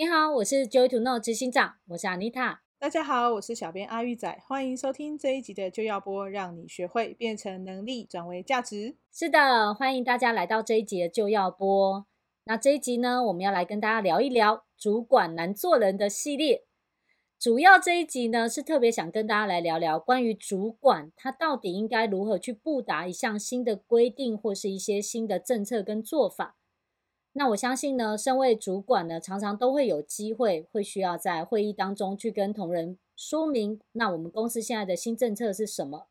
你好，我是 Joy to Know 执行长，我是 Anita。大家好，我是小编阿玉仔，欢迎收听这一集的就要播，让你学会变成能力转为价值。是的，欢迎大家来到这一集的就要播。那这一集呢，我们要来跟大家聊一聊主管难做人的系列。主要这一集呢，是特别想跟大家来聊聊关于主管他到底应该如何去布达一项新的规定，或是一些新的政策跟做法。那我相信呢，身为主管呢，常常都会有机会，会需要在会议当中去跟同仁说明，那我们公司现在的新政策是什么？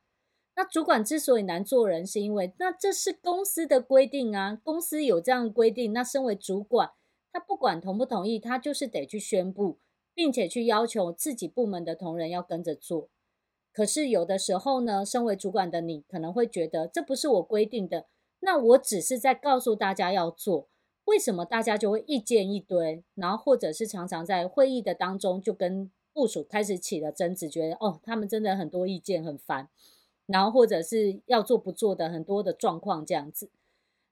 那主管之所以难做人，是因为那这是公司的规定啊，公司有这样的规定，那身为主管，他不管同不同意，他就是得去宣布，并且去要求自己部门的同仁要跟着做。可是有的时候呢，身为主管的你，可能会觉得这不是我规定的，那我只是在告诉大家要做。为什么大家就会意见一堆，然后或者是常常在会议的当中就跟部属开始起了争执，觉得哦，他们真的很多意见很烦，然后或者是要做不做的很多的状况这样子，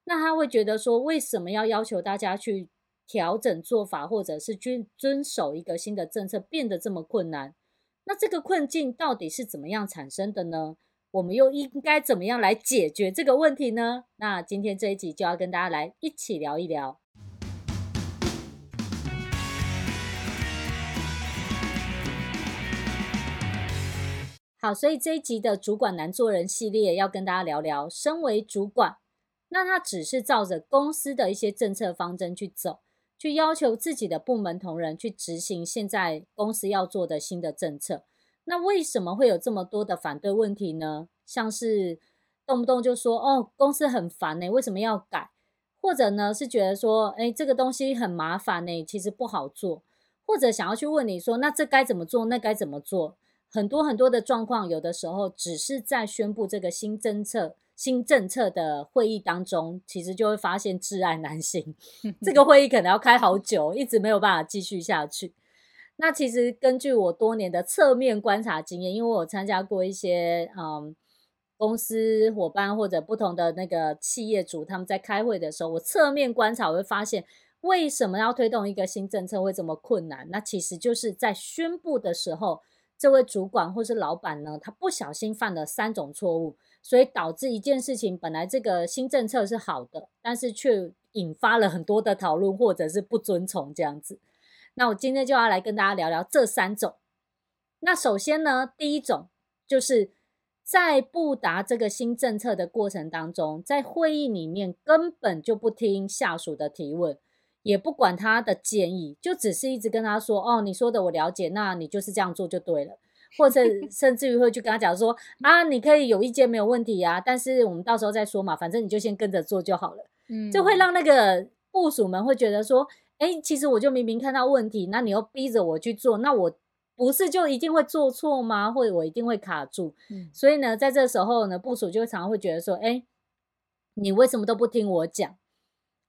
那他会觉得说，为什么要要求大家去调整做法，或者是遵遵守一个新的政策变得这么困难？那这个困境到底是怎么样产生的呢？我们又应该怎么样来解决这个问题呢？那今天这一集就要跟大家来一起聊一聊。好，所以这一集的主管难做人系列要跟大家聊聊，身为主管，那他只是照着公司的一些政策方针去走，去要求自己的部门同仁去执行现在公司要做的新的政策。那为什么会有这么多的反对问题呢？像是动不动就说哦，公司很烦呢，为什么要改？或者呢是觉得说，哎，这个东西很麻烦呢，其实不好做。或者想要去问你说，那这该怎么做？那该怎么做？很多很多的状况，有的时候只是在宣布这个新政策、新政策的会议当中，其实就会发现窒碍难行。这个会议可能要开好久，一直没有办法继续下去。那其实根据我多年的侧面观察经验，因为我参加过一些嗯公司伙伴或者不同的那个企业主，他们在开会的时候，我侧面观察，我会发现为什么要推动一个新政策会这么困难？那其实就是在宣布的时候，这位主管或是老板呢，他不小心犯了三种错误，所以导致一件事情本来这个新政策是好的，但是却引发了很多的讨论或者是不遵从这样子。那我今天就要来跟大家聊聊这三种。那首先呢，第一种就是在布达这个新政策的过程当中，在会议里面根本就不听下属的提问，也不管他的建议，就只是一直跟他说：“哦，你说的我了解，那你就是这样做就对了。”或者 甚至于会去跟他讲说：“啊，你可以有意见没有问题啊，但是我们到时候再说嘛，反正你就先跟着做就好了。”嗯，就会让那个部署们会觉得说。哎，其实我就明明看到问题，那你又逼着我去做，那我不是就一定会做错吗？或者我一定会卡住？嗯，所以呢，在这时候呢，部署就常常会觉得说，哎，你为什么都不听我讲？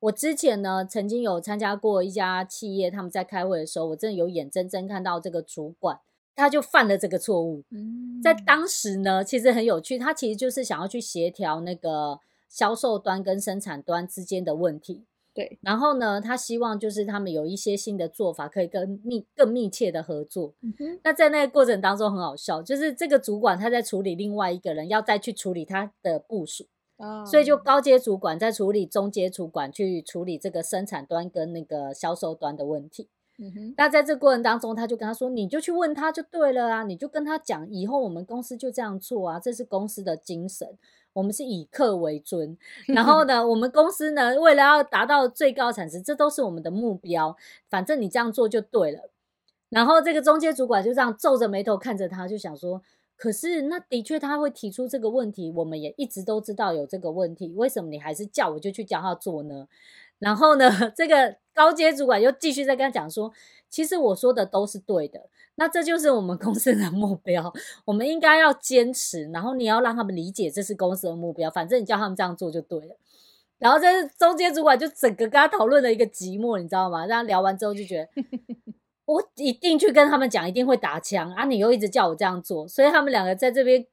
我之前呢，曾经有参加过一家企业，他们在开会的时候，我真的有眼睁睁看到这个主管，他就犯了这个错误。嗯，在当时呢，其实很有趣，他其实就是想要去协调那个销售端跟生产端之间的问题。对，然后呢，他希望就是他们有一些新的做法，可以跟密更密切的合作。嗯。那在那个过程当中很好笑，就是这个主管他在处理另外一个人要再去处理他的部署，哦，所以就高阶主管在处理中阶主管去处理这个生产端跟那个销售端的问题。嗯哼。那在这过程当中，他就跟他说：“你就去问他就对了啊，你就跟他讲，以后我们公司就这样做啊，这是公司的精神。”我们是以客为尊，然后呢，我们公司呢，为了要达到最高产值，这都是我们的目标。反正你这样做就对了。然后这个中介主管就这样皱着眉头看着他，就想说：可是那的确他会提出这个问题，我们也一直都知道有这个问题，为什么你还是叫我就去教他做呢？然后呢，这个高阶主管又继续在跟他讲说。其实我说的都是对的，那这就是我们公司的目标，我们应该要坚持，然后你要让他们理解这是公司的目标，反正你叫他们这样做就对了。然后这中间主管就整个跟他讨论了一个寂寞，你知道吗？让他聊完之后就觉得，我一定去跟他们讲，一定会打枪啊！你又一直叫我这样做，所以他们两个在这边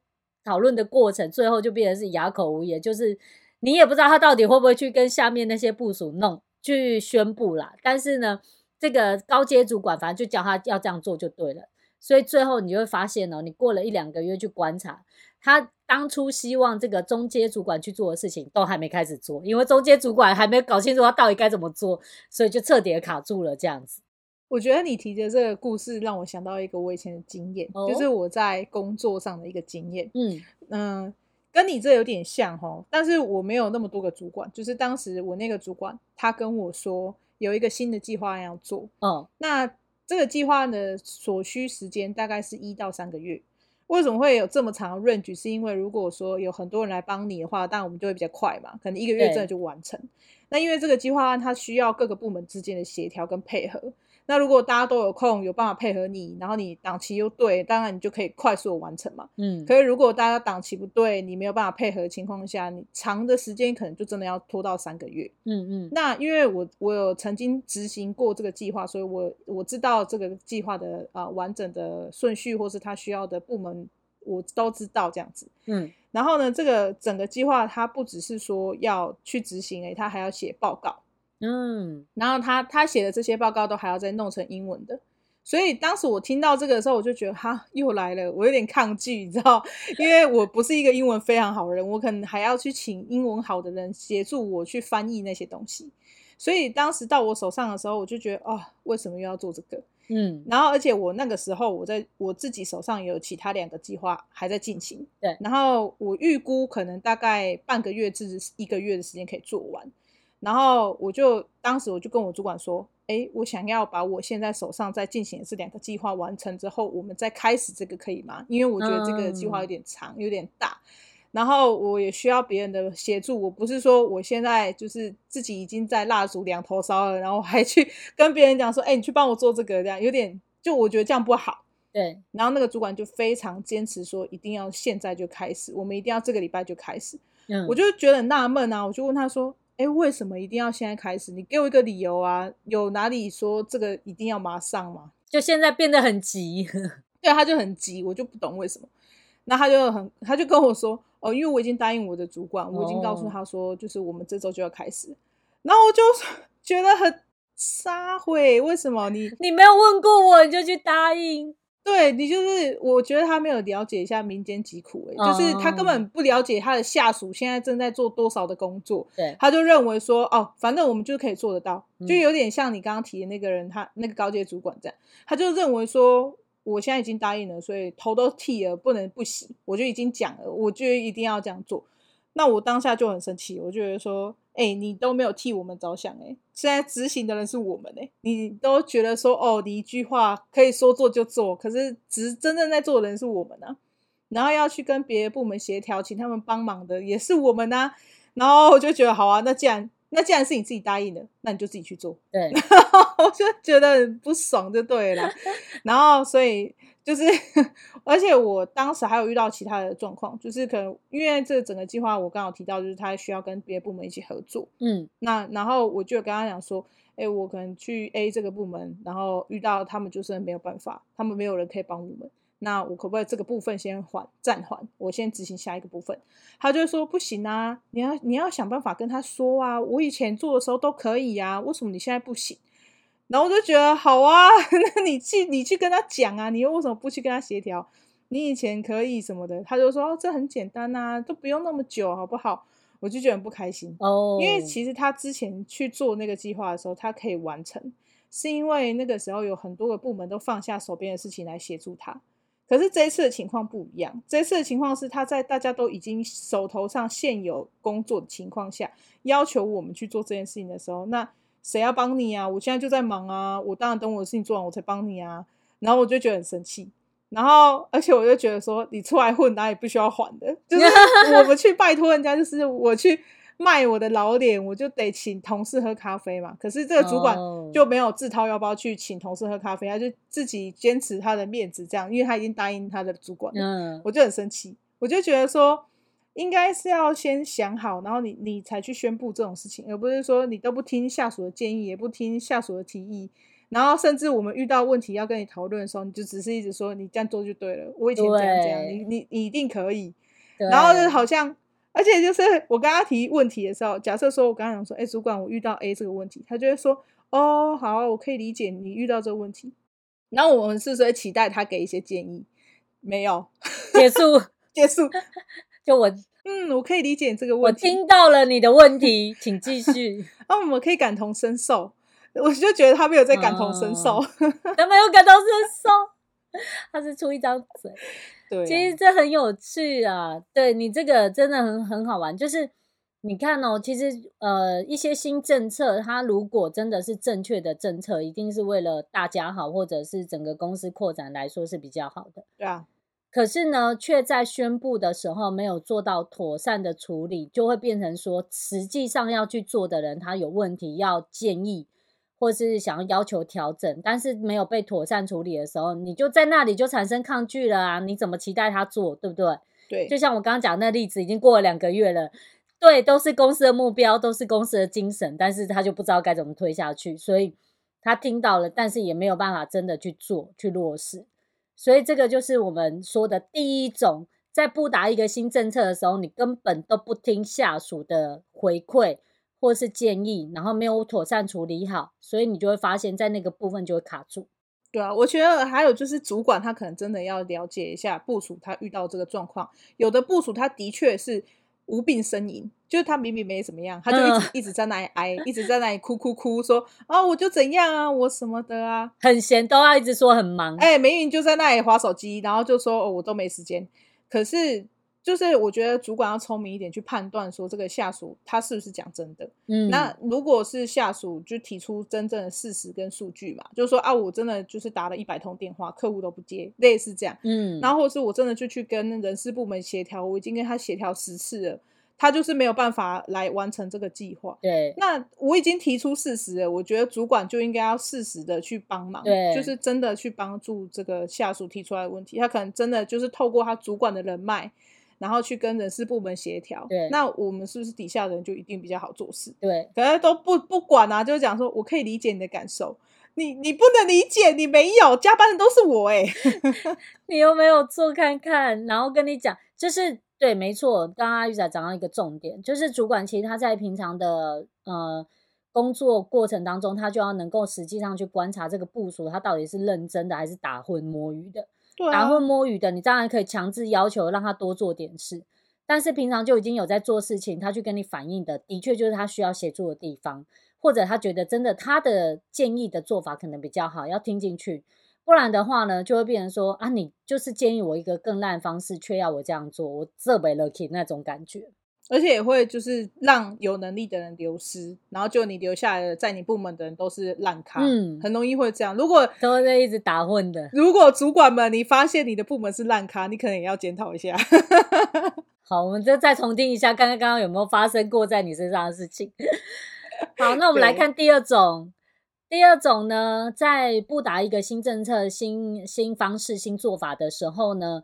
讨论的过程，最后就变成是哑口无言，就是你也不知道他到底会不会去跟下面那些部署弄去宣布啦。但是呢。这个高阶主管反正就叫他要这样做就对了。所以最后你就会发现哦，你过了一两个月去观察，他当初希望这个中阶主管去做的事情都还没开始做，因为中阶主管还没搞清楚他到底该怎么做，所以就彻底的卡住了这样子。我觉得你提的这个故事让我想到一个我以前的经验，哦、就是我在工作上的一个经验。嗯嗯、呃，跟你这有点像哦，但是我没有那么多个主管。就是当时我那个主管，他跟我说有一个新的计划要做。嗯，那这个计划的所需时间大概是一到三个月。为什么会有这么长的 range？是因为如果说有很多人来帮你的话，当然我们就会比较快嘛，可能一个月真的就完成。那因为这个计划案它需要各个部门之间的协调跟配合。那如果大家都有空，有办法配合你，然后你档期又对，当然你就可以快速的完成嘛。嗯。可是如果大家档期不对，你没有办法配合的情况下，你长的时间可能就真的要拖到三个月。嗯嗯。那因为我我有曾经执行过这个计划，所以我我知道这个计划的啊、呃、完整的顺序，或是他需要的部门，我都知道这样子。嗯。然后呢，这个整个计划它不只是说要去执行，诶，它还要写报告。嗯，然后他他写的这些报告都还要再弄成英文的，所以当时我听到这个的时候，我就觉得哈又来了，我有点抗拒，你知道，因为我不是一个英文非常好的人，我可能还要去请英文好的人协助我去翻译那些东西，所以当时到我手上的时候，我就觉得哦，为什么又要做这个？嗯，然后而且我那个时候我在我自己手上有其他两个计划还在进行，对，然后我预估可能大概半个月至一个月的时间可以做完。然后我就当时我就跟我主管说，哎，我想要把我现在手上在进行的这两个计划完成之后，我们再开始这个可以吗？因为我觉得这个计划有点长，有点大，然后我也需要别人的协助。我不是说我现在就是自己已经在蜡烛两头烧了，然后还去 跟别人讲说，哎，你去帮我做这个，这样有点就我觉得这样不好。对，然后那个主管就非常坚持说，一定要现在就开始，我们一定要这个礼拜就开始。嗯，我就觉得很纳闷啊，我就问他说。哎，为什么一定要现在开始？你给我一个理由啊！有哪里说这个一定要马上吗？就现在变得很急，对，他就很急，我就不懂为什么。那他就很，他就跟我说，哦，因为我已经答应我的主管，我已经告诉他说，就是我们这周就要开始。然后我就 觉得很撒谎，为什么你你没有问过我，你就去答应？对，你就是，我觉得他没有了解一下民间疾苦，欸，就是他根本不了解他的下属现在正在做多少的工作，对，他就认为说，哦，反正我们就可以做得到，就有点像你刚刚提的那个人，他那个高阶主管这样，他就认为说，我现在已经答应了，所以头都剃了，不能不洗，我就已经讲了，我就一定要这样做。那我当下就很生气，我就觉得说，哎、你都没有替我们着想，哎，现在执行的人是我们，哎，你都觉得说，哦，你一句话可以说做就做，可是执真正在做的人是我们啊，然后要去跟别的部门协调，请他们帮忙的也是我们啊，然后我就觉得，好啊，那既然那既然是你自己答应的，那你就自己去做，对，然后我就觉得很不爽，就对了，然后所以。就是，而且我当时还有遇到其他的状况，就是可能因为这整个计划，我刚好提到，就是他需要跟别的部门一起合作。嗯，那然后我就跟他讲说，哎，我可能去 A 这个部门，然后遇到他们就是没有办法，他们没有人可以帮我们，那我可不可以这个部分先缓暂缓，我先执行下一个部分？他就说不行啊，你要你要想办法跟他说啊，我以前做的时候都可以啊，为什么你现在不行？然后我就觉得好啊，那你去你去跟他讲啊，你又为什么不去跟他协调？你以前可以什么的，他就说哦，这很简单呐、啊，都不用那么久，好不好？我就觉得很不开心哦，因为其实他之前去做那个计划的时候，他可以完成，是因为那个时候有很多个部门都放下手边的事情来协助他。可是这一次的情况不一样，这一次的情况是他在大家都已经手头上现有工作的情况下，要求我们去做这件事情的时候，那。谁要帮你啊？我现在就在忙啊！我当然等我的事情做完，我才帮你啊。然后我就觉得很生气，然后而且我就觉得说，你出来混，哪里不需要还的？就是我们去拜托人家，就是我去卖我的老脸，我就得请同事喝咖啡嘛。可是这个主管就没有自掏腰包去请同事喝咖啡，他就自己坚持他的面子，这样，因为他已经答应他的主管了。嗯，我就很生气，我就觉得说。应该是要先想好，然后你你才去宣布这种事情，而不是说你都不听下属的建议，也不听下属的提议，然后甚至我们遇到问题要跟你讨论的时候，你就只是一直说你这样做就对了，我以前这样这样，你你你一定可以，然后就好像，而且就是我跟他提问题的时候，假设说我刚刚讲说，哎，主管，我遇到 A 这个问题，他就会说，哦，好，我可以理解你遇到这个问题。然后我们是不是会期待他给一些建议？没有，结束，结束。就我，嗯，我可以理解你这个问题。我听到了你的问题，请继续。啊，我们可以感同身受。我就觉得他没有在感同身受，嗯、他没有感同身受，他是出一张嘴。对、啊，其实这很有趣啊。对，你这个真的很很好玩，就是。你看哦，其实呃，一些新政策，它如果真的是正确的政策，一定是为了大家好，或者是整个公司扩展来说是比较好的。对啊。可是呢，却在宣布的时候没有做到妥善的处理，就会变成说，实际上要去做的人他有问题要建议，或是想要要求调整，但是没有被妥善处理的时候，你就在那里就产生抗拒了啊！你怎么期待他做，对不对？对。就像我刚刚讲的那例子，已经过了两个月了。对，都是公司的目标，都是公司的精神，但是他就不知道该怎么推下去，所以他听到了，但是也没有办法真的去做，去落实。所以这个就是我们说的第一种，在布达一个新政策的时候，你根本都不听下属的回馈或是建议，然后没有妥善处理好，所以你就会发现，在那个部分就会卡住。对啊，我觉得还有就是主管他可能真的要了解一下部署他遇到这个状况，有的部署他的确是。无病呻吟，就是他明明没怎么样，他就一直、嗯、一直在那里哀，一直在那里哭哭哭，说啊，我就怎样啊，我什么的啊，很闲，都要一直说很忙。哎、欸，明明就在那里划手机，然后就说哦，我都没时间，可是。就是我觉得主管要聪明一点去判断说这个下属他是不是讲真的。嗯，那如果是下属就提出真正的事实跟数据嘛，就是说啊，我真的就是打了一百通电话，客户都不接，类似这样。嗯，然后或是我真的就去跟人事部门协调，我已经跟他协调十次了，他就是没有办法来完成这个计划。对，那我已经提出事实了，我觉得主管就应该要适时的去帮忙，对，就是真的去帮助这个下属提出来的问题，他可能真的就是透过他主管的人脉。然后去跟人事部门协调，对，那我们是不是底下的人就一定比较好做事？对，可是都不不管啊，就是讲说我可以理解你的感受，你你不能理解，你没有加班的都是我哎、欸，你有没有做看看？然后跟你讲，就是对，没错，刚刚阿玉仔讲到一个重点，就是主管其实他在平常的呃工作过程当中，他就要能够实际上去观察这个部署，他到底是认真的还是打混摸鱼的。对啊、打混摸鱼的，你当然可以强制要求让他多做点事，但是平常就已经有在做事情，他去跟你反映的，的确就是他需要协助的地方，或者他觉得真的他的建议的做法可能比较好，要听进去，不然的话呢，就会变成说啊，你就是建议我一个更烂的方式，却要我这样做，我这为了 k 那种感觉。而且也会就是让有能力的人流失，然后就你留下来的在你部门的人都是烂咖，嗯，很容易会这样。如果 都在一直打混的，如果主管们你发现你的部门是烂咖，你可能也要检讨一下。好，我们就再重听一下，看看刚刚有没有发生过在你身上的事情。好，那我们来看第二种。第二种呢，在布达一个新政策、新新方式、新做法的时候呢，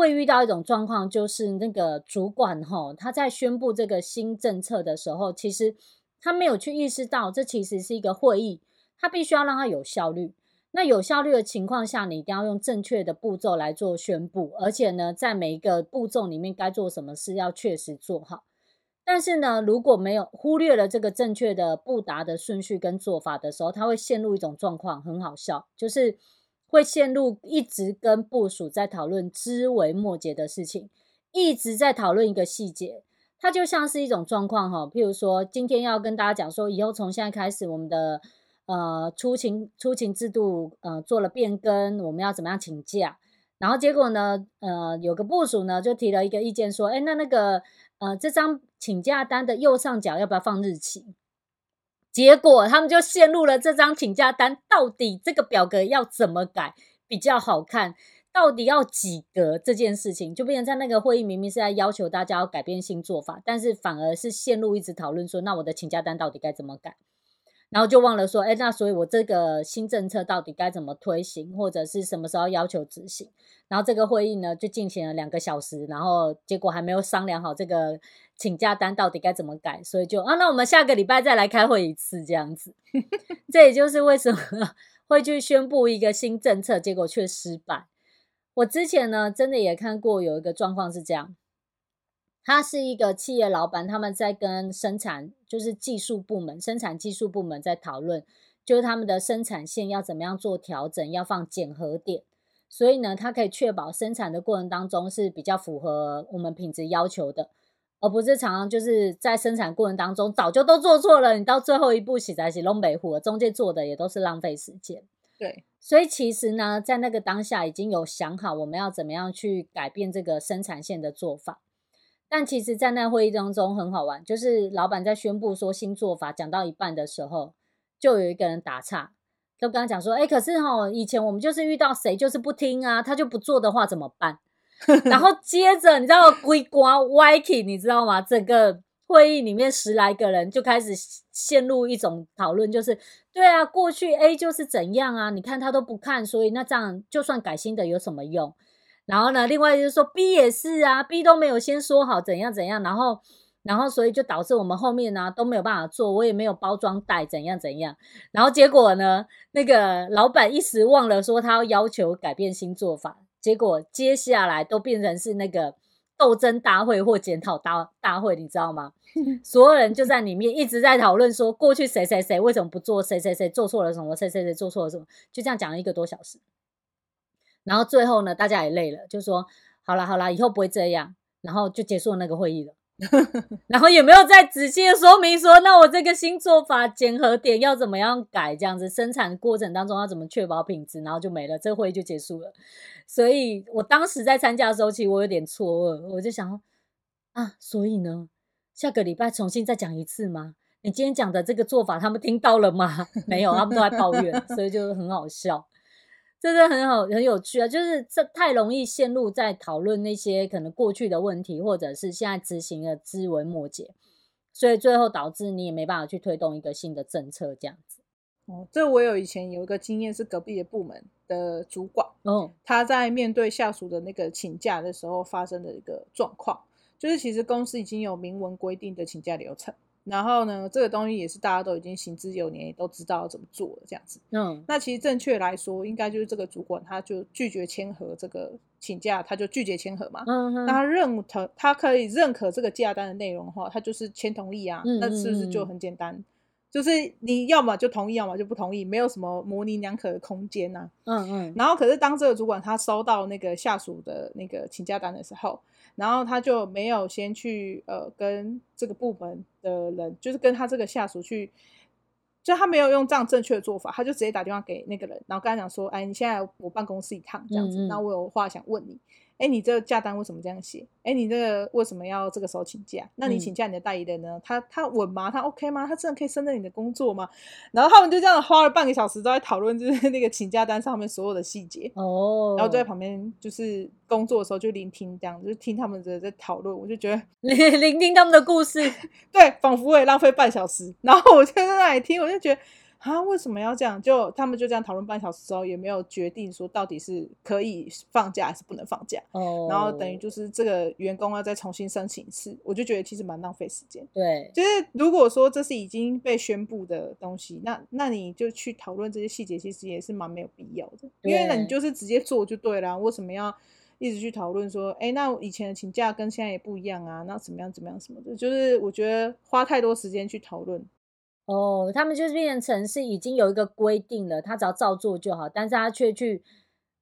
会遇到一种状况，就是那个主管哈，他在宣布这个新政策的时候，其实他没有去意识到，这其实是一个会议，他必须要让它有效率。那有效率的情况下，你一定要用正确的步骤来做宣布，而且呢，在每一个步骤里面该做什么事要确实做好。但是呢，如果没有忽略了这个正确的布达的顺序跟做法的时候，他会陷入一种状况，很好笑，就是。会陷入一直跟部属在讨论枝微末节的事情，一直在讨论一个细节，它就像是一种状况哈。譬如说，今天要跟大家讲说，以后从现在开始，我们的呃出勤出勤制度呃做了变更，我们要怎么样请假？然后结果呢，呃，有个部署呢就提了一个意见说，哎，那那个呃这张请假单的右上角要不要放日期？结果他们就陷入了这张请假单，到底这个表格要怎么改比较好看？到底要几格这件事情，就变成在那个会议明明是在要求大家要改变新做法，但是反而是陷入一直讨论说，那我的请假单到底该怎么改？然后就忘了说，哎，那所以我这个新政策到底该怎么推行，或者是什么时候要求执行？然后这个会议呢就进行了两个小时，然后结果还没有商量好这个请假单到底该怎么改，所以就啊，那我们下个礼拜再来开会一次这样子。这也就是为什么 会去宣布一个新政策，结果却失败。我之前呢真的也看过有一个状况是这样。他是一个企业老板，他们在跟生产，就是技术部门、生产技术部门在讨论就是他们的生产线要怎么样做调整，要放检核点，所以呢，它可以确保生产的过程当中是比较符合我们品质要求的，而不是常常就是在生产过程当中早就都做错了，你到最后一步洗才洗弄北湖，中间做的也都是浪费时间。对，所以其实呢，在那个当下已经有想好我们要怎么样去改变这个生产线的做法。但其实，在那会议当中很好玩，就是老板在宣布说新做法讲到一半的时候，就有一个人打岔，就跟他讲说：“哎，可是哈，以前我们就是遇到谁就是不听啊，他就不做的话怎么办？” 然后接着你知道龟瓜歪起，你知道吗？整个。会议里面十来个人就开始陷入一种讨论，就是对啊，过去 A 就是怎样啊，你看他都不看，所以那这样就算改新的有什么用？然后呢，另外就是说 B 也是啊，B 都没有先说好怎样怎样，然后然后所以就导致我们后面呢都没有办法做，我也没有包装袋怎样怎样，然后结果呢，那个老板一时忘了说他要要求改变新做法，结果接下来都变成是那个。斗争大会或检讨大大会，你知道吗？所有人就在里面一直在讨论说，过去谁谁谁为什么不做，谁谁谁做错了什么，谁谁谁做错了什么，就这样讲了一个多小时。然后最后呢，大家也累了，就说好了好了，以后不会这样，然后就结束那个会议了。然后有没有再仔细的说明说，那我这个新做法检核点要怎么样改？这样子生产过程当中要怎么确保品质？然后就没了，这个会议就结束了。所以我当时在参加的时候，其实我有点错愕，我就想啊，所以呢，下个礼拜重新再讲一次吗？你今天讲的这个做法，他们听到了吗？没有，他们都在抱怨，所以就很好笑。真的很好，很有趣啊！就是这太容易陷入在讨论那些可能过去的问题，或者是现在执行的枝微末节，所以最后导致你也没办法去推动一个新的政策，这样子。哦，这我有以前有一个经验，是隔壁的部门的主管，哦，他在面对下属的那个请假的时候发生的一个状况，就是其实公司已经有明文规定的请假流程。然后呢，这个东西也是大家都已经行之有年，也都知道怎么做了这样子。嗯，那其实正确来说，应该就是这个主管他就拒绝签合这个请假，他就拒绝签合嘛。嗯哼，那他认同他可以认可这个假单的内容的话，他就是签同意啊。嗯，那是不是就很简单？就是你要么就同意，要么就不同意，没有什么模棱两可的空间呐、啊。嗯嗯。然后可是当这个主管他收到那个下属的那个请假单的时候，然后他就没有先去呃跟这个部门的人，就是跟他这个下属去，就他没有用这样正确的做法，他就直接打电话给那个人，然后跟他讲说：“哎，你现在我办公室一趟这样子，那、嗯嗯、我有话想问你。”哎，你这个假单为什么这样写？哎，你这个为什么要这个时候请假？那你请假你的代理人呢？嗯、他他稳吗？他 OK 吗？他真的可以胜任你的工作吗？然后他们就这样花了半个小时都在讨论，就是那个请假单上面所有的细节哦。然后就在旁边就是工作的时候就聆听这样，就听他们的在讨论。我就觉得 聆听他们的故事，对，仿佛我也浪费半小时。然后我就在那里听，我就觉得。啊，为什么要这样？就他们就这样讨论半小时之后，也没有决定说到底是可以放假还是不能放假。哦、oh.，然后等于就是这个员工要再重新申请一次，我就觉得其实蛮浪费时间。对，就是如果说这是已经被宣布的东西，那那你就去讨论这些细节，其实也是蛮没有必要的。因为呢，你就是直接做就对了，为什么要一直去讨论说，哎，那以前的请假跟现在也不一样啊？那怎么样怎么样什么的？就是我觉得花太多时间去讨论。哦，他们就是变成是已经有一个规定了，他只要照做就好，但是他却去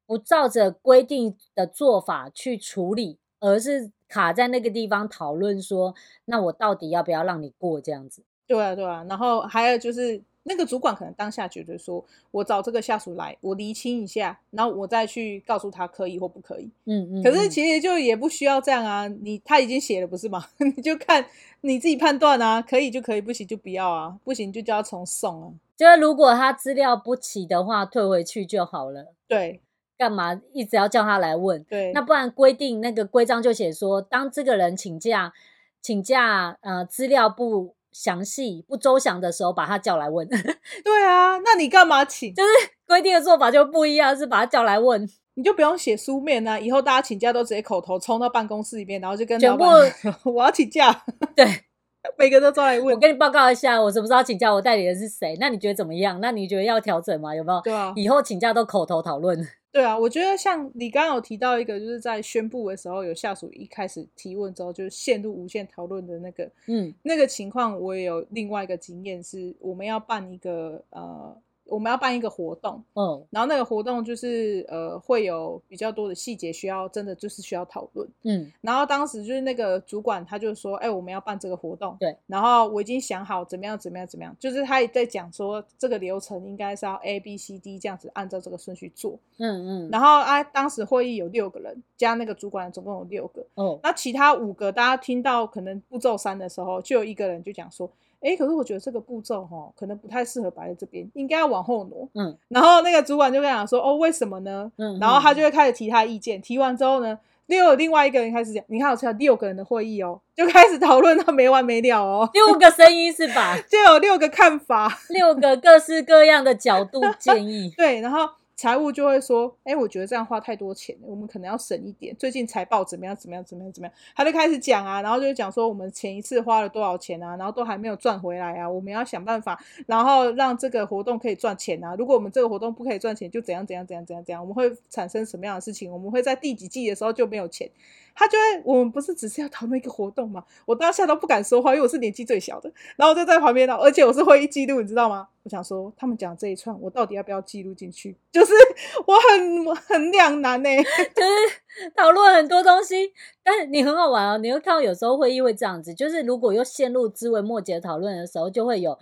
不照着规定的做法去处理，而是卡在那个地方讨论说，那我到底要不要让你过这样子？对啊，对啊，然后还有就是。那个主管可能当下觉得说，我找这个下属来，我厘清一下，然后我再去告诉他可以或不可以。嗯嗯。可是其实就也不需要这样啊，你他已经写了不是吗？你就看你自己判断啊，可以就可以，不行就不要啊，不行就叫他重送啊。就是如果他资料不齐的话，退回去就好了。对。干嘛一直要叫他来问？对。那不然规定那个规章就写说，当这个人请假，请假呃资料不。详细不周详的时候，把他叫来问。对啊，那你干嘛请？就是规定的做法就不一样，是把他叫来问，你就不用写书面啊。以后大家请假都直接口头冲到办公室里面，然后就跟老板说 我要请假。对，每个都招来问。我跟你报告一下，我什么时候请假，我代理人是谁？那你觉得怎么样？那你觉得要调整吗？有没有？对啊，以后请假都口头讨论。对啊，我觉得像你刚刚有提到一个，就是在宣布的时候，有下属一开始提问之后，就陷入无限讨论的那个，嗯，那个情况，我也有另外一个经验，是我们要办一个呃我们要办一个活动，嗯，然后那个活动就是呃会有比较多的细节需要，真的就是需要讨论，嗯，然后当时就是那个主管他就说，哎、欸，我们要办这个活动，对，然后我已经想好怎么样怎么样怎么样，就是他也在讲说这个流程应该是要 A B C D 这样子按照这个顺序做，嗯嗯，然后啊，当时会议有六个人加那个主管总共有六个，哦，那其他五个大家听到可能步骤三的时候，就有一个人就讲说。哎，可是我觉得这个步骤哈，可能不太适合摆在这边，应该要往后挪。嗯，然后那个主管就跟他讲说，哦，为什么呢？嗯，然后他就会开始提他意见，提完之后呢，又有另外一个人开始讲，你看我才六个人的会议哦，就开始讨论到没完没了哦，六个声音是吧？就有六个看法，六个各式各样的角度建议。对，然后。财务就会说：“哎，我觉得这样花太多钱，我们可能要省一点。最近财报怎么样？怎么样？怎么样？怎么样？”他就开始讲啊，然后就讲说我们前一次花了多少钱啊，然后都还没有赚回来啊，我们要想办法，然后让这个活动可以赚钱啊。如果我们这个活动不可以赚钱，就怎样怎样怎样怎样怎样，我们会产生什么样的事情？我们会在第几季的时候就没有钱。他觉得我们不是只是要讨论一个活动吗？我当下都不敢说话，因为我是年纪最小的，然后我就在旁边，而且我是会议记录，你知道吗？我想说他们讲这一串，我到底要不要记录进去？就是我很很两难呢、欸，就是讨论很多东西，但是你很好玩哦，你会看到有时候会议会这样子，就是如果又陷入枝微末节讨论的时候，就会有。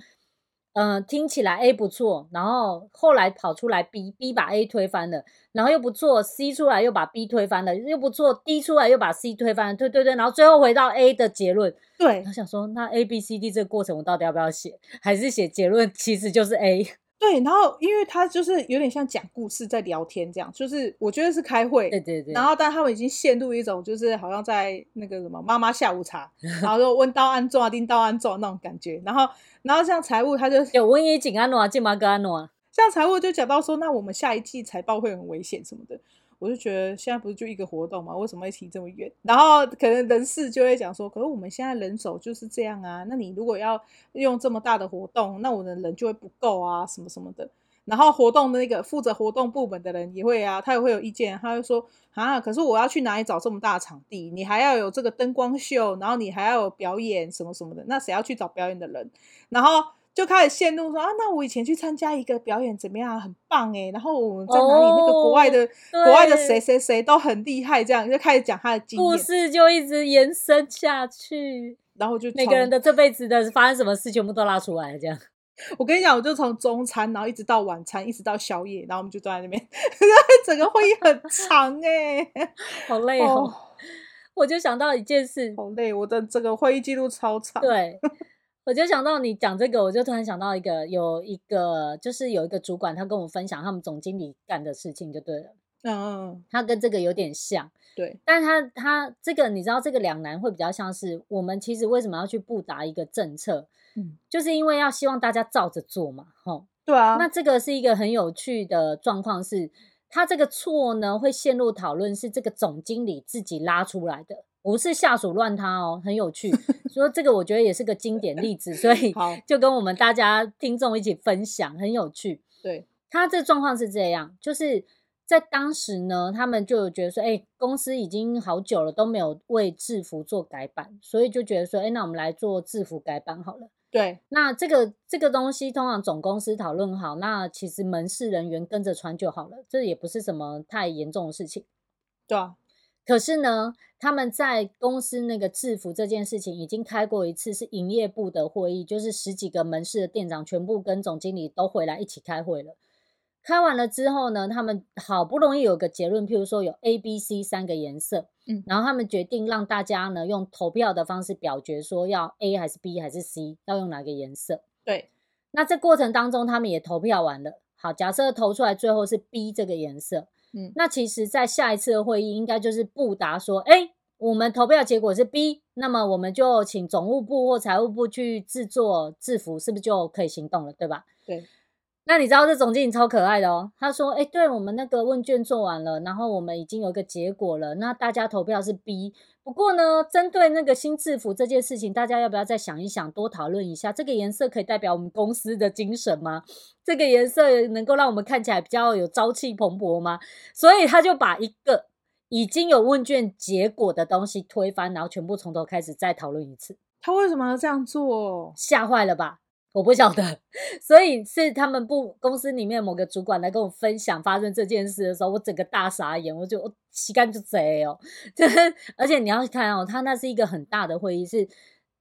嗯、呃，听起来 A 不错，然后后来跑出来 B，B 把 A 推翻了，然后又不错，C 出来又把 B 推翻了，又不错，D 出来又把 C 推翻了，对对对，然后最后回到 A 的结论。对，我想说，那 A B C D 这个过程我到底要不要写，还是写结论其实就是 A？对，然后因为他就是有点像讲故事在聊天这样，就是我觉得是开会，对对对。然后但他们已经陷入一种就是好像在那个什么妈妈下午茶，然后就问到安做啊，定到安坐那种感觉。然后然后像财务他就有问一景安诺，进马哥安诺。像财务就讲到说，那我们下一季财报会很危险什么的。我就觉得现在不是就一个活动吗？为什么会提这么远？然后可能人事就会讲说，可是我们现在人手就是这样啊。那你如果要用这么大的活动，那我的人就会不够啊，什么什么的。然后活动的那个负责活动部门的人也会啊，他也会有意见，他会说啊，可是我要去哪里找这么大的场地？你还要有这个灯光秀，然后你还要有表演什么什么的，那谁要去找表演的人？然后。就开始陷入说啊，那我以前去参加一个表演怎么样？很棒哎，然后我们在哪里？那个国外的国外的谁谁谁都很厉害，这样就开始讲他的经验，故事就一直延伸下去，然后就每个人的这辈子的发生什么事全部都拉出来，这样。我跟你讲，我就从中餐，然后一直到晚餐，一直到宵夜，然后我们就坐在那边，整个会议很长哎，好累哦。Oh, 我就想到一件事，好累，我的这个会议记录超长，对。我就想到你讲这个，我就突然想到一个，有一个就是有一个主管，他跟我分享他们总经理干的事情，就对了。嗯，他跟这个有点像，对。但他他这个你知道，这个两难会比较像是我们其实为什么要去布达一个政策？嗯，就是因为要希望大家照着做嘛，吼。对啊。那这个是一个很有趣的状况，是他这个错呢会陷入讨论，是这个总经理自己拉出来的。不是下属乱他哦，很有趣。说这个我觉得也是个经典例子，所以就跟我们大家听众一起分享，很有趣。对，他这状况是这样，就是在当时呢，他们就觉得说，哎，公司已经好久了都没有为制服做改版，所以就觉得说，哎，那我们来做制服改版好了。对，那这个这个东西通常总公司讨论好，那其实门市人员跟着穿就好了，这也不是什么太严重的事情。对啊。可是呢，他们在公司那个制服这件事情已经开过一次，是营业部的会议，就是十几个门市的店长全部跟总经理都回来一起开会了。开完了之后呢，他们好不容易有个结论，譬如说有 A、B、C 三个颜色，嗯，然后他们决定让大家呢用投票的方式表决，说要 A 还是 B 还是 C，要用哪个颜色？对。那这过程当中，他们也投票完了。好，假设投出来最后是 B 这个颜色。嗯，那其实，在下一次的会议，应该就是布达说，哎，我们投票结果是 B，那么我们就请总务部或财务部去制作制服，是不是就可以行动了，对吧？对。那你知道这总经理超可爱的哦，他说，哎，对我们那个问卷做完了，然后我们已经有一个结果了，那大家投票是 B。不过呢，针对那个新制服这件事情，大家要不要再想一想，多讨论一下？这个颜色可以代表我们公司的精神吗？这个颜色能够让我们看起来比较有朝气蓬勃吗？所以他就把一个已经有问卷结果的东西推翻，然后全部从头开始再讨论一次。他为什么要这样做？吓坏了吧？我不晓得，所以是他们部公司里面某个主管来跟我分享发生这件事的时候，我整个大傻眼，我就我膝盖就贼哦，就是而且你要看哦，他那是一个很大的会议，是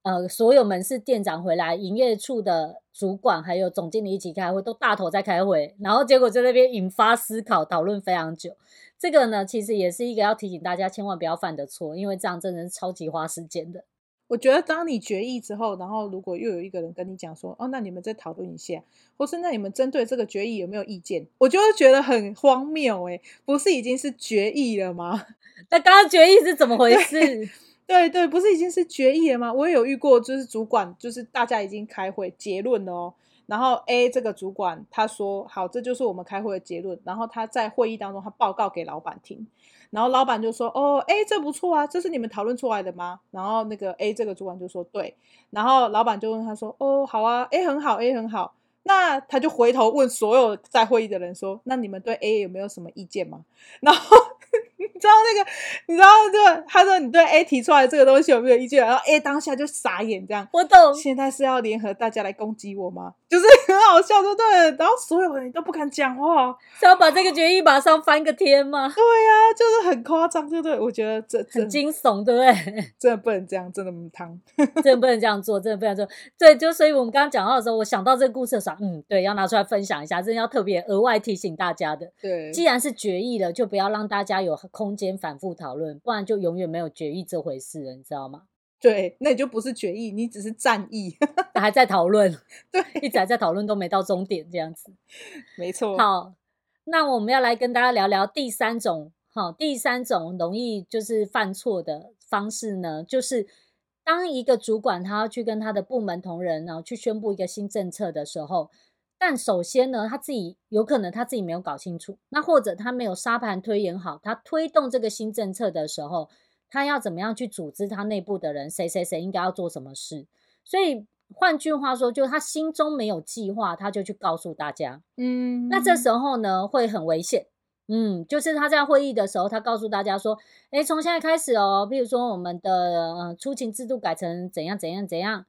呃所有门市店长回来，营业处的主管还有总经理一起开会，都大头在开会，然后结果在那边引发思考讨论非常久。这个呢，其实也是一个要提醒大家千万不要犯的错，因为这样真的是超级花时间的。我觉得，当你决议之后，然后如果又有一个人跟你讲说：“哦，那你们再讨论一下，或是那你们针对这个决议有没有意见？”我就会觉得很荒谬。诶，不是已经是决议了吗？那刚刚决议是怎么回事？对 对，对，不是已经是决议了吗？我也有遇过，就是主管，就是大家已经开会结论了哦。然后 A 这个主管他说：“好，这就是我们开会的结论。”然后他在会议当中他报告给老板听。然后老板就说：“哦哎这不错啊，这是你们讨论出来的吗？”然后那个 A 这个主管就说：“对。”然后老板就问他说：“哦，好啊，A 很好，A 很好。”那他就回头问所有在会议的人说：“那你们对 A 有没有什么意见吗？” 然后。你知道那个，你知道这个，他说你对 A 提出来这个东西有没有意见？然后 A 当下就傻眼，这样。我懂。现在是要联合大家来攻击我吗？就是很好笑，对不对？然后所有人都不敢讲话，是要把这个决议马上翻个天吗？对呀、啊，就是很夸张，对不对？我觉得这很惊悚，对不对？真的不能这样，真的母汤，真的不能这样做，真的不能做。对，就所以我们刚刚讲到的时候，我想到这个故事的时候，嗯，对，要拿出来分享一下，真的要特别额外提醒大家的。对，既然是决议了，就不要让大家有空间反复讨论，不然就永远没有决议这回事了，你知道吗？对，那你就不是决议，你只是战役，还在讨论，对，一直还在讨论，都没到终点，这样子，没错。好，那我们要来跟大家聊聊第三种，好，第三种容易就是犯错的方式呢，就是当一个主管他要去跟他的部门同仁呢去宣布一个新政策的时候。但首先呢，他自己有可能他自己没有搞清楚，那或者他没有沙盘推演好，他推动这个新政策的时候，他要怎么样去组织他内部的人，谁谁谁应该要做什么事。所以换句话说，就他心中没有计划，他就去告诉大家，嗯，那这时候呢会很危险，嗯，就是他在会议的时候，他告诉大家说，诶，从现在开始哦，比如说我们的呃出勤制度改成怎样怎样怎样。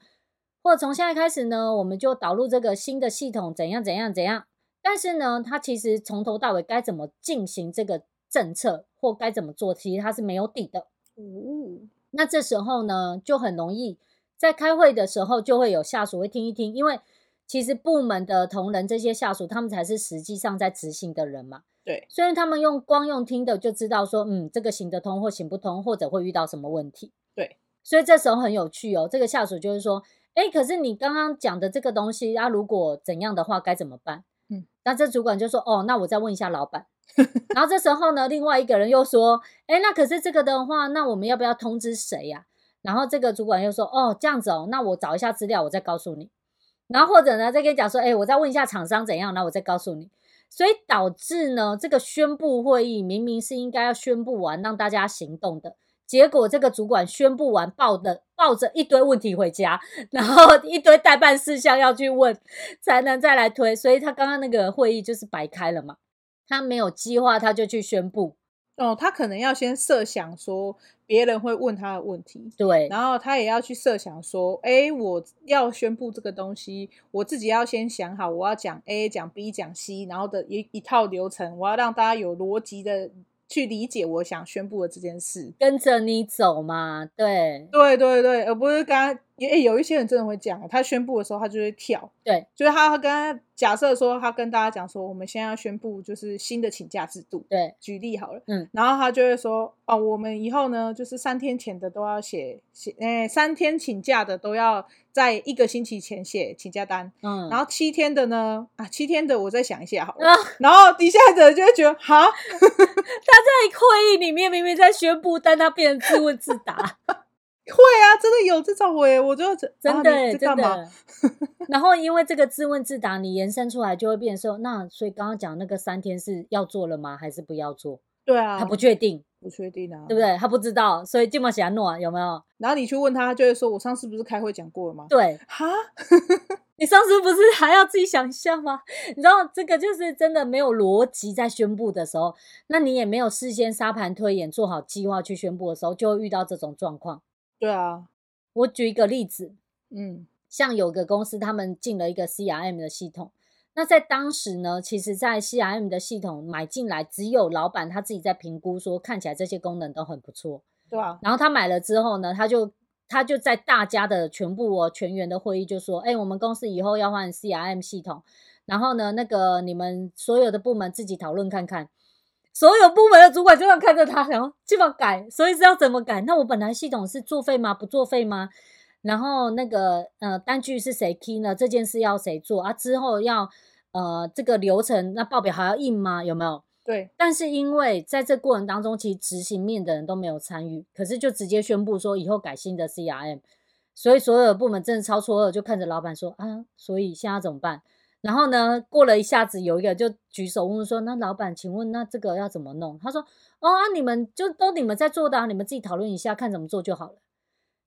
或者从现在开始呢，我们就导入这个新的系统，怎样怎样怎样。但是呢，它其实从头到尾该怎么进行这个政策，或该怎么做，其实它是没有底的。哦，那这时候呢，就很容易在开会的时候，就会有下属会听一听，因为其实部门的同仁这些下属，他们才是实际上在执行的人嘛。对，所以他们用光用听的就知道说，嗯，这个行得通或行不通，或者会遇到什么问题。对，所以这时候很有趣哦，这个下属就是说。哎，可是你刚刚讲的这个东西，啊，如果怎样的话该怎么办？嗯，那这主管就说，哦，那我再问一下老板。然后这时候呢，另外一个人又说，哎，那可是这个的话，那我们要不要通知谁呀？然后这个主管又说，哦，这样子哦，那我找一下资料，我再告诉你。然后或者呢，再跟你讲说，哎，我再问一下厂商怎样，那我再告诉你。所以导致呢，这个宣布会议明明是应该要宣布完，让大家行动的。结果这个主管宣布完，抱的抱着一堆问题回家，然后一堆待办事项要去问，才能再来推。所以他刚刚那个会议就是白开了嘛。他没有计划，他就去宣布。哦，他可能要先设想说别人会问他的问题，对。然后他也要去设想说，哎，我要宣布这个东西，我自己要先想好，我要讲 A，讲 B，讲 C，然后的一一套流程，我要让大家有逻辑的。去理解我想宣布的这件事，跟着你走嘛，对，对对对，而不是刚刚也有一些人真的会讲，他宣布的时候他就会跳，对，就是他跟他假设说他跟大家讲说，我们现在要宣布就是新的请假制度，对，举例好了，嗯，然后他就会说，哦，我们以后呢就是三天前的都要写写，哎，三天请假的都要在一个星期前写请假单，嗯，然后七天的呢，啊，七天的我再想一下好了，啊、然后底下的人就会觉得，哈，他在会议里面明明在宣布，但他变成自问自答。会啊，真的有这种诶，我就真的真的。然后因为这个自问自答，你延伸出来就会变成说，那所以刚刚讲那个三天是要做了吗？还是不要做？对啊，他不确定，不确定啊，对不对？他不知道，所以这么想弄有没有？然后你去问他，他就会说，我上次不是开会讲过了吗？对，哈，你上次不是还要自己想象吗？你知道这个就是真的没有逻辑，在宣布的时候，那你也没有事先沙盘推演，做好计划去宣布的时候，就会遇到这种状况。对啊，我举一个例子，嗯，像有个公司，他们进了一个 CRM 的系统。那在当时呢，其实，在 CRM 的系统买进来，只有老板他自己在评估，说看起来这些功能都很不错，对啊。然后他买了之后呢，他就他就在大家的全部哦全员的会议就说，哎，我们公司以后要换 CRM 系统，然后呢，那个你们所有的部门自己讨论看看。所有部门的主管就这样看着他，然后基本改，所以是要怎么改？那我本来系统是作废吗？不作废吗？然后那个呃单据是谁 key 呢？这件事要谁做啊？之后要呃这个流程那报表还要印吗？有没有？对。但是因为在这过程当中，其实执行面的人都没有参与，可是就直接宣布说以后改新的 CRM，所以所有的部门真的超错愕，就看着老板说啊，所以现在怎么办？然后呢，过了一下子，有一个就举手问说：“那老板，请问那这个要怎么弄？”他说：“哦啊，你们就都你们在做的啊，你们自己讨论一下，看怎么做就好了。”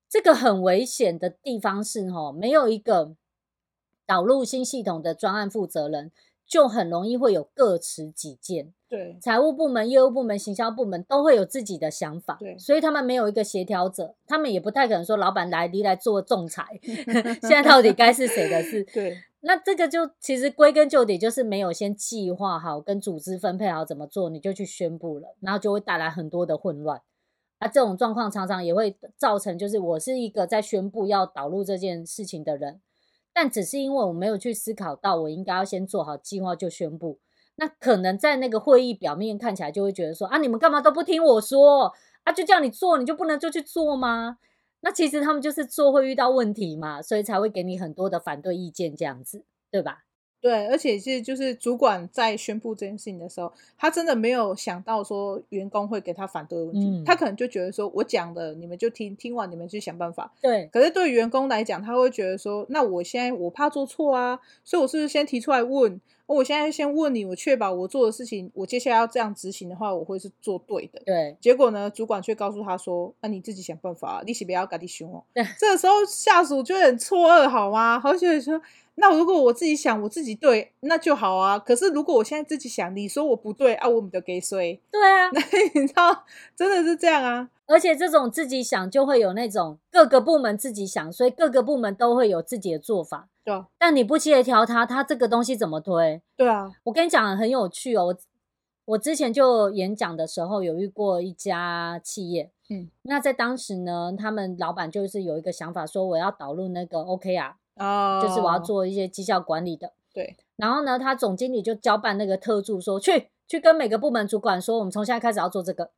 这个很危险的地方是哈，没有一个导入新系统的专案负责人，就很容易会有各持己见。对，财务部门、业务部门、行销部门都会有自己的想法。对，所以他们没有一个协调者，他们也不太可能说：“老板来，你来做仲裁，现在到底该是谁的事？”对。那这个就其实归根究底就是没有先计划好跟组织分配好怎么做，你就去宣布了，然后就会带来很多的混乱。啊，这种状况常常也会造成，就是我是一个在宣布要导入这件事情的人，但只是因为我没有去思考到我应该要先做好计划就宣布，那可能在那个会议表面看起来就会觉得说啊，你们干嘛都不听我说啊，就叫你做你就不能就去做吗？那其实他们就是做会遇到问题嘛，所以才会给你很多的反对意见这样子，对吧？对，而且是就是主管在宣布这件事情的时候，他真的没有想到说员工会给他反对的问题，嗯、他可能就觉得说我讲的你们就听，听完你们去想办法。对。可是对员工来讲，他会觉得说，那我现在我怕做错啊，所以我是不是先提出来问？我现在先问你，我确保我做的事情，我接下来要这样执行的话，我会是做对的。对。结果呢，主管却告诉他说：“那、啊、你自己想办法，你是不要搞你凶哦。对”这个时候下属就很错愕，好吗？而且说。那如果我自己想我自己对，那就好啊。可是如果我现在自己想，你说我不对啊，我们就给谁？对啊，那 你知道真的是这样啊。而且这种自己想就会有那种各个部门自己想，所以各个部门都会有自己的做法。对啊。但你不协调他，他这个东西怎么推？对啊。我跟你讲很有趣哦。我我之前就演讲的时候有遇过一家企业，嗯，那在当时呢，他们老板就是有一个想法，说我要导入那个 OKR。哦，就是我要做一些绩效管理的，对。然后呢，他总经理就交办那个特助说，说去去跟每个部门主管说，我们从现在开始要做这个。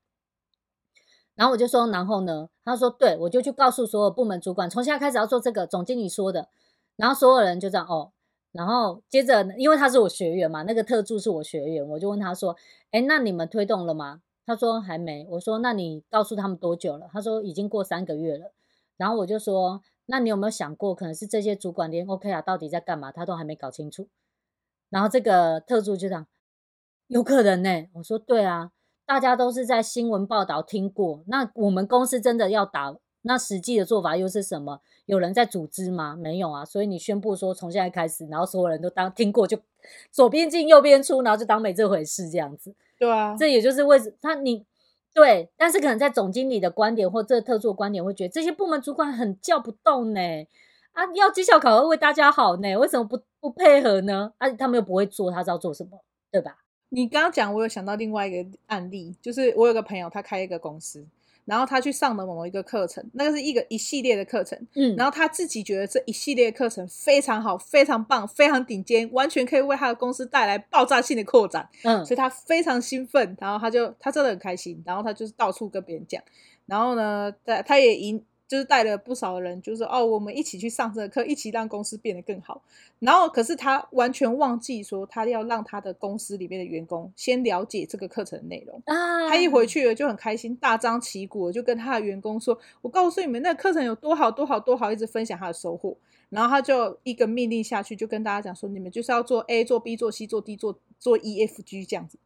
然后我就说，然后呢，他说，对，我就去告诉所有部门主管，从现在开始要做这个，总经理说的。然后所有人就这样哦。然后接着，因为他是我学员嘛，那个特助是我学员，我就问他说，哎，那你们推动了吗？他说还没。我说，那你告诉他们多久了？他说已经过三个月了。然后我就说。那你有没有想过，可能是这些主管连 OK 啊到底在干嘛，他都还没搞清楚。然后这个特助就讲，有可能呢、欸。我说对啊，大家都是在新闻报道听过。那我们公司真的要打，那实际的做法又是什么？有人在组织吗？没有啊。所以你宣布说从现在开始，然后所有人都当听过，就左边进右边出，然后就当没这回事这样子。对啊，这也就是为什么他你。对，但是可能在总经理的观点或这个特助的观点会觉得这些部门主管很叫不动呢，啊，要绩效考核为大家好呢，为什么不不配合呢？啊，他们又不会做，他知道做什么，对吧？你刚刚讲，我有想到另外一个案例，就是我有个朋友，他开一个公司。然后他去上了某一个课程，那个是一个一系列的课程，嗯，然后他自己觉得这一系列课程非常好，非常棒，非常顶尖，完全可以为他的公司带来爆炸性的扩展，嗯，所以他非常兴奋，然后他就他真的很开心，然后他就是到处跟别人讲，然后呢，他他也赢。就是带了不少人，就是说哦，我们一起去上这个课，一起让公司变得更好。然后，可是他完全忘记说，他要让他的公司里面的员工先了解这个课程的内容。啊，他一回去了就很开心，大张旗鼓就跟他的员工说：“我告诉你们，那个课程有多好，多好，多好！”一直分享他的收获。然后他就一个命令下去，就跟大家讲说：“你们就是要做 A，做 B，做 C，做 D，做做 E，F，G 这样子。”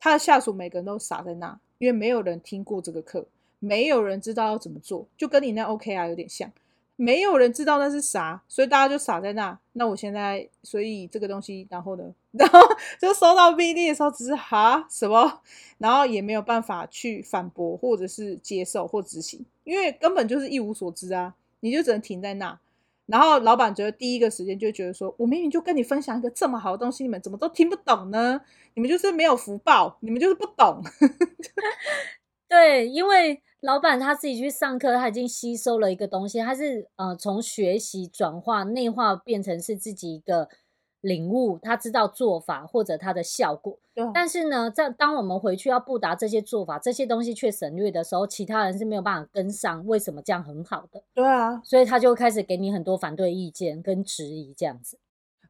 他的下属每个人都傻在那，因为没有人听过这个课。没有人知道要怎么做，就跟你那 OK 啊有点像，没有人知道那是啥，所以大家就傻在那。那我现在，所以这个东西，然后呢，然后就收到命令的时候，只是哈什么，然后也没有办法去反驳，或者是接受或执行，因为根本就是一无所知啊，你就只能停在那。然后老板觉得第一个时间就觉得说，我明明就跟你分享一个这么好的东西，你们怎么都听不懂呢？你们就是没有福报，你们就是不懂。对，因为老板他自己去上课，他已经吸收了一个东西，他是呃从学习转化内化变成是自己一个。领悟，他知道做法或者他的效果，对但是呢，在当我们回去要布达这些做法，这些东西却省略的时候，其他人是没有办法跟上。为什么这样很好的？对啊，所以他就开始给你很多反对意见跟质疑，这样子。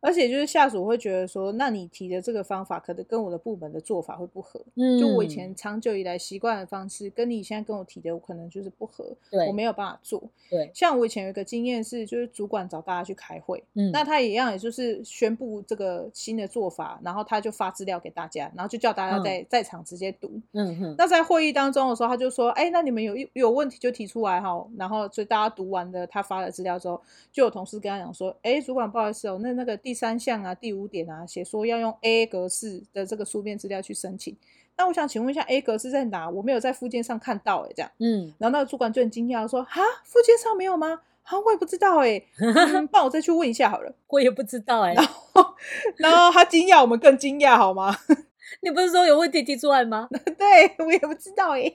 而且就是下属会觉得说，那你提的这个方法可能跟我的部门的做法会不合。嗯，就我以前长久以来习惯的方式，跟你现在跟我提的，我可能就是不合。对，我没有办法做。对，像我以前有一个经验是，就是主管找大家去开会，嗯，那他一样，也就是宣布这个新的做法，然后他就发资料给大家，然后就叫大家在、嗯、在场直接读。嗯哼。那在会议当中的时候，他就说，哎，那你们有有问题就提出来哈。然后所以大家读完了他发的资料之后，就有同事跟他讲说，哎，主管不好意思哦，那那个第。第三项啊，第五点啊，写说要用 A 格式的这个书面资料去申请。那我想请问一下，A 格式在哪？我没有在附件上看到，哎，这样。嗯。然后那个主管就很惊讶说：“哈，附件上没有吗？哈，我也不知道，哎，嗯，帮我再去问一下好了。”我也不知道，哎。然后，然后他惊讶，我们更惊讶，好吗？你不是说有问题提出来吗？对，我也不知道，哎。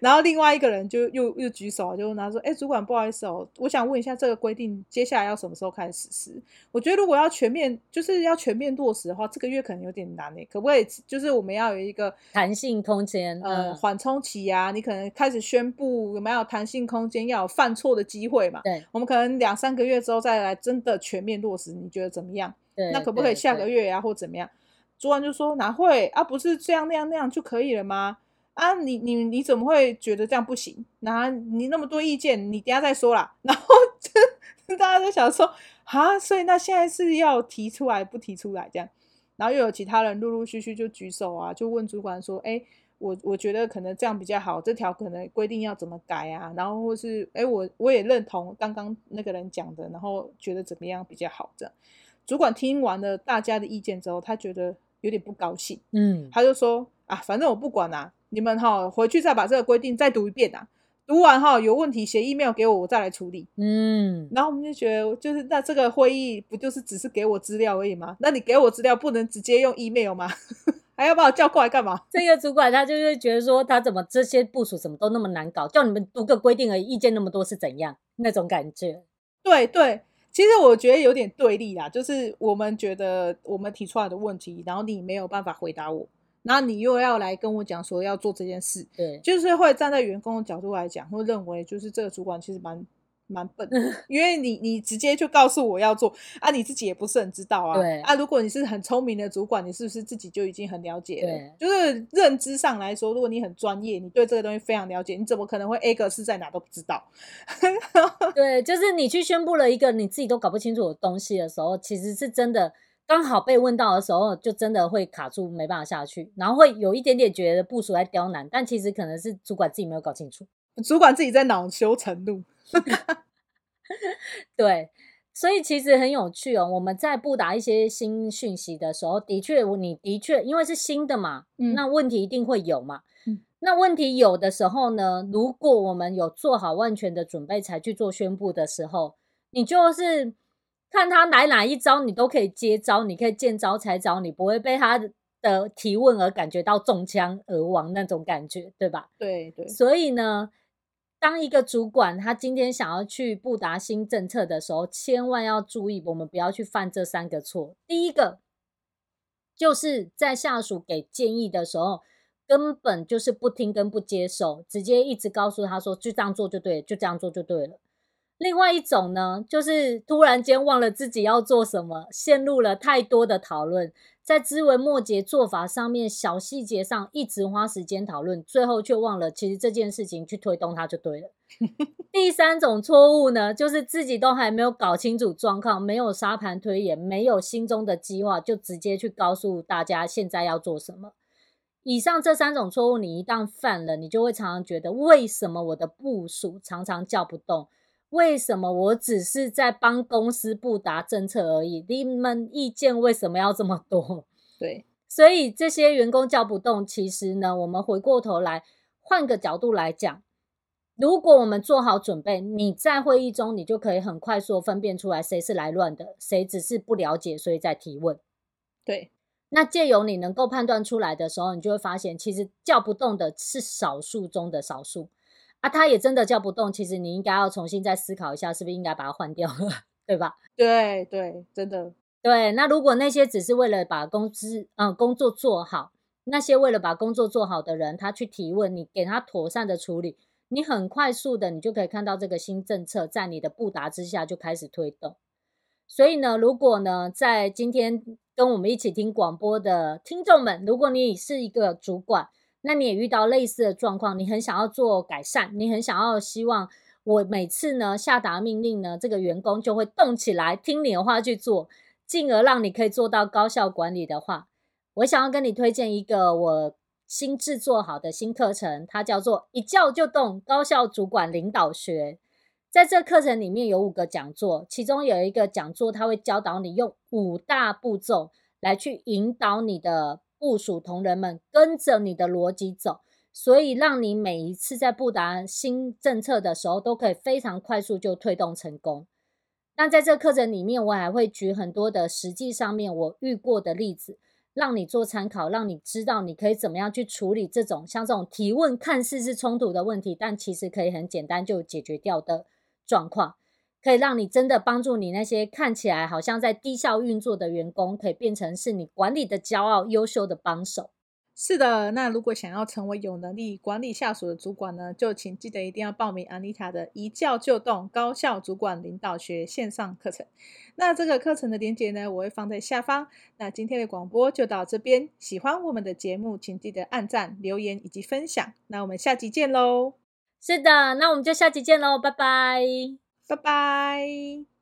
然后另外一个人就又又举手，就问他说：“哎，主管，不好意思哦，我想问一下这个规定接下来要什么时候开始实施？我觉得如果要全面，就是要全面落实的话，这个月可能有点难诶。可不可以？就是我们要有一个弹性空间，呃，缓冲期啊，你可能开始宣布有没有弹性空间，要有犯错的机会嘛？对，我们可能两三个月之后再来真的全面落实，你觉得怎么样？对，那可不可以下个月呀，或怎么样？主管就说哪会啊？不是这样那样那样就可以了吗？”啊，你你你怎么会觉得这样不行？那你那么多意见，你等下再说啦。然后就 大家都想说，啊，所以那现在是要提出来不提出来这样？然后又有其他人陆陆续续就举手啊，就问主管说，哎，我我觉得可能这样比较好，这条可能规定要怎么改啊？然后或是，哎，我我也认同刚刚那个人讲的，然后觉得怎么样比较好？这样，主管听完了大家的意见之后，他觉得有点不高兴，嗯，他就说，啊，反正我不管啊。你们哈回去再把这个规定再读一遍啊，读完哈有问题写 email 给我，我再来处理。嗯，然后我们就觉得，就是那这个会议不就是只是给我资料而已吗？那你给我资料不能直接用 email 吗？还要把我叫过来干嘛？这个主管他就是觉得说，他怎么这些部署怎么都那么难搞，叫你们读个规定而已，意见那么多是怎样那种感觉？对对，其实我觉得有点对立啦，就是我们觉得我们提出来的问题，然后你没有办法回答我。那你又要来跟我讲说要做这件事，对，就是会站在员工的角度来讲，会认为就是这个主管其实蛮蛮笨，因为你你直接就告诉我要做啊，你自己也不是很知道啊，对啊，如果你是很聪明的主管，你是不是自己就已经很了解了？对，就是认知上来说，如果你很专业，你对这个东西非常了解，你怎么可能会 A 个是在哪都不知道？对，就是你去宣布了一个你自己都搞不清楚的东西的时候，其实是真的。刚好被问到的时候，就真的会卡住，没办法下去，然后会有一点点觉得部署在刁难，但其实可能是主管自己没有搞清楚，主管自己在恼羞成怒。对，所以其实很有趣哦。我们在布达一些新讯息的时候，的确，你的确因为是新的嘛，嗯，那问题一定会有嘛。嗯，那问题有的时候呢，如果我们有做好万全的准备才去做宣布的时候，你就是。看他来哪一招，你都可以接招，你可以见招拆招，你不会被他的提问而感觉到中枪而亡那种感觉，对吧？对对。所以呢，当一个主管他今天想要去布达新政策的时候，千万要注意，我们不要去犯这三个错。第一个，就是在下属给建议的时候，根本就是不听跟不接受，直接一直告诉他说，就这样做就对，就这样做就对了。另外一种呢，就是突然间忘了自己要做什么，陷入了太多的讨论，在枝微末节做法上面、小细节上一直花时间讨论，最后却忘了其实这件事情去推动它就对了。第三种错误呢，就是自己都还没有搞清楚状况，没有沙盘推演，没有心中的计划，就直接去告诉大家现在要做什么。以上这三种错误，你一旦犯了，你就会常常觉得为什么我的部署常常叫不动。为什么我只是在帮公司布达政策而已？你们意见为什么要这么多？对，所以这些员工叫不动。其实呢，我们回过头来换个角度来讲，如果我们做好准备，你在会议中，你就可以很快速分辨出来谁是来乱的，谁只是不了解，所以在提问。对，那借由你能够判断出来的时候，你就会发现，其实叫不动的是少数中的少数啊，他也真的叫不动。其实你应该要重新再思考一下，是不是应该把它换掉了，对吧？对对，真的对。那如果那些只是为了把公司嗯工作做好，那些为了把工作做好的人，他去提问，你给他妥善的处理。你很快速的，你就可以看到这个新政策在你的布达之下就开始推动。所以呢，如果呢，在今天跟我们一起听广播的听众们，如果你是一个主管，那你也遇到类似的状况，你很想要做改善，你很想要希望我每次呢下达命令呢，这个员工就会动起来听你的话去做，进而让你可以做到高效管理的话，我想要跟你推荐一个我。新制作好的新课程，它叫做“一叫就动高效主管领导学”。在这课程里面有五个讲座，其中有一个讲座，它会教导你用五大步骤来去引导你的部署同仁们跟着你的逻辑走，所以让你每一次在布达新政策的时候，都可以非常快速就推动成功。那在这课程里面，我还会举很多的实际上面我遇过的例子。让你做参考，让你知道你可以怎么样去处理这种像这种提问看似是冲突的问题，但其实可以很简单就解决掉的状况，可以让你真的帮助你那些看起来好像在低效运作的员工，可以变成是你管理的骄傲、优秀的帮手。是的，那如果想要成为有能力管理下属的主管呢，就请记得一定要报名 Anita 的一教就动高效主管领导学线上课程。那这个课程的链接呢，我会放在下方。那今天的广播就到这边，喜欢我们的节目，请记得按赞、留言以及分享。那我们下集见喽！是的，那我们就下集见喽，拜拜，拜拜。